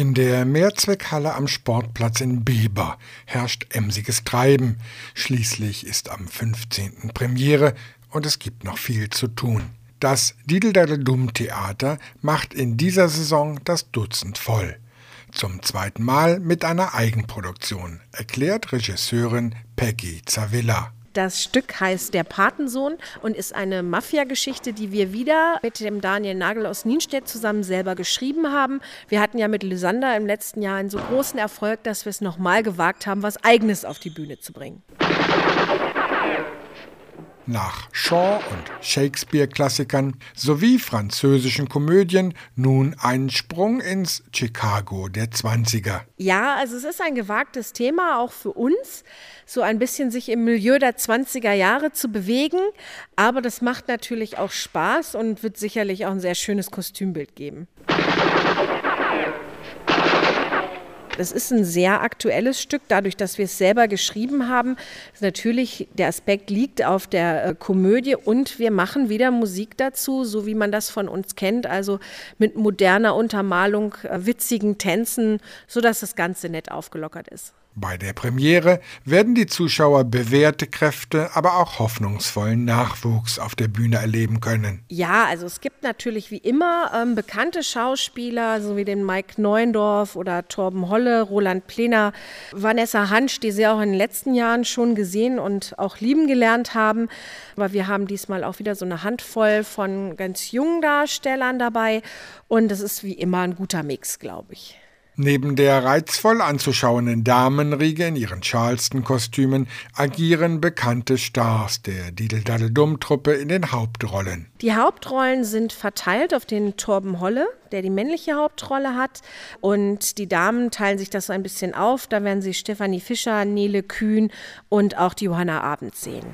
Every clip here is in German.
In der Mehrzweckhalle am Sportplatz in Beber herrscht emsiges Treiben. Schließlich ist am 15. Premiere und es gibt noch viel zu tun. Das Dideldadel-Dumm-Theater macht in dieser Saison das Dutzend voll. Zum zweiten Mal mit einer Eigenproduktion, erklärt Regisseurin Peggy Zavilla. Das Stück heißt Der Patensohn und ist eine Mafia-Geschichte, die wir wieder mit dem Daniel Nagel aus Nienstedt zusammen selber geschrieben haben. Wir hatten ja mit Lysander im letzten Jahr einen so großen Erfolg, dass wir es nochmal gewagt haben, was Eigenes auf die Bühne zu bringen nach Shaw und Shakespeare-Klassikern sowie französischen Komödien nun ein Sprung ins Chicago der 20er. Ja, also es ist ein gewagtes Thema auch für uns, so ein bisschen sich im Milieu der 20er Jahre zu bewegen, aber das macht natürlich auch Spaß und wird sicherlich auch ein sehr schönes Kostümbild geben. Es ist ein sehr aktuelles Stück, dadurch, dass wir es selber geschrieben haben. Natürlich, der Aspekt liegt auf der äh, Komödie und wir machen wieder Musik dazu, so wie man das von uns kennt, also mit moderner Untermalung, äh, witzigen Tänzen, sodass das Ganze nett aufgelockert ist. Bei der Premiere werden die Zuschauer bewährte Kräfte, aber auch hoffnungsvollen Nachwuchs auf der Bühne erleben können. Ja, also es gibt natürlich wie immer ähm, bekannte Schauspieler, so wie den Mike Neundorf oder Torben Holle, Roland Plener, Vanessa Hansch, die Sie auch in den letzten Jahren schon gesehen und auch lieben gelernt haben. Aber wir haben diesmal auch wieder so eine Handvoll von ganz jungen Darstellern dabei und es ist wie immer ein guter Mix, glaube ich. Neben der reizvoll anzuschauenden Damenriege in ihren Charleston-Kostümen agieren bekannte Stars der Diddle-Daddle-Dumm-Truppe in den Hauptrollen. Die Hauptrollen sind verteilt auf den Torben Holle, der die männliche Hauptrolle hat. Und die Damen teilen sich das so ein bisschen auf. Da werden sie Stefanie Fischer, Nele Kühn und auch die Johanna Abend sehen.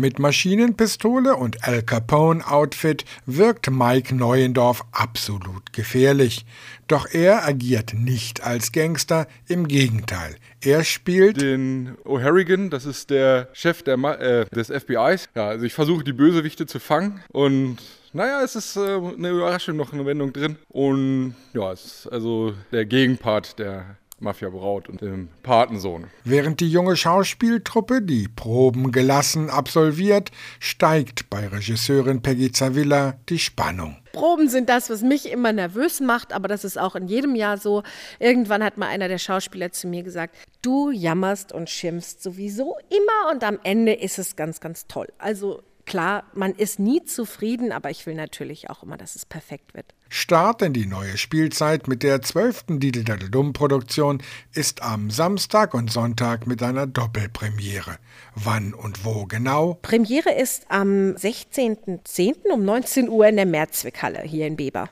Mit Maschinenpistole und Al Capone-Outfit wirkt Mike Neuendorf absolut gefährlich. Doch er agiert nicht als Gangster, im Gegenteil. Er spielt den O'Harrigan, das ist der Chef der äh, des FBIs. Ja, also ich versuche die Bösewichte zu fangen und naja, es ist äh, eine Überraschung, noch eine Wendung drin. Und ja, es ist also der Gegenpart der Mafia Braut und dem Patensohn. Während die junge Schauspieltruppe die Proben gelassen absolviert, steigt bei Regisseurin Peggy Zavilla die Spannung. Proben sind das, was mich immer nervös macht, aber das ist auch in jedem Jahr so. Irgendwann hat mal einer der Schauspieler zu mir gesagt, du jammerst und schimpfst sowieso immer und am Ende ist es ganz, ganz toll. Also klar, man ist nie zufrieden, aber ich will natürlich auch immer, dass es perfekt wird. Start in die neue Spielzeit mit der zwölften Diddle-Dumm-Produktion ist am Samstag und Sonntag mit einer Doppelpremiere. Wann und wo genau? Premiere ist am 16.10. um 19 Uhr in der Mehrzweckhalle hier in Beber.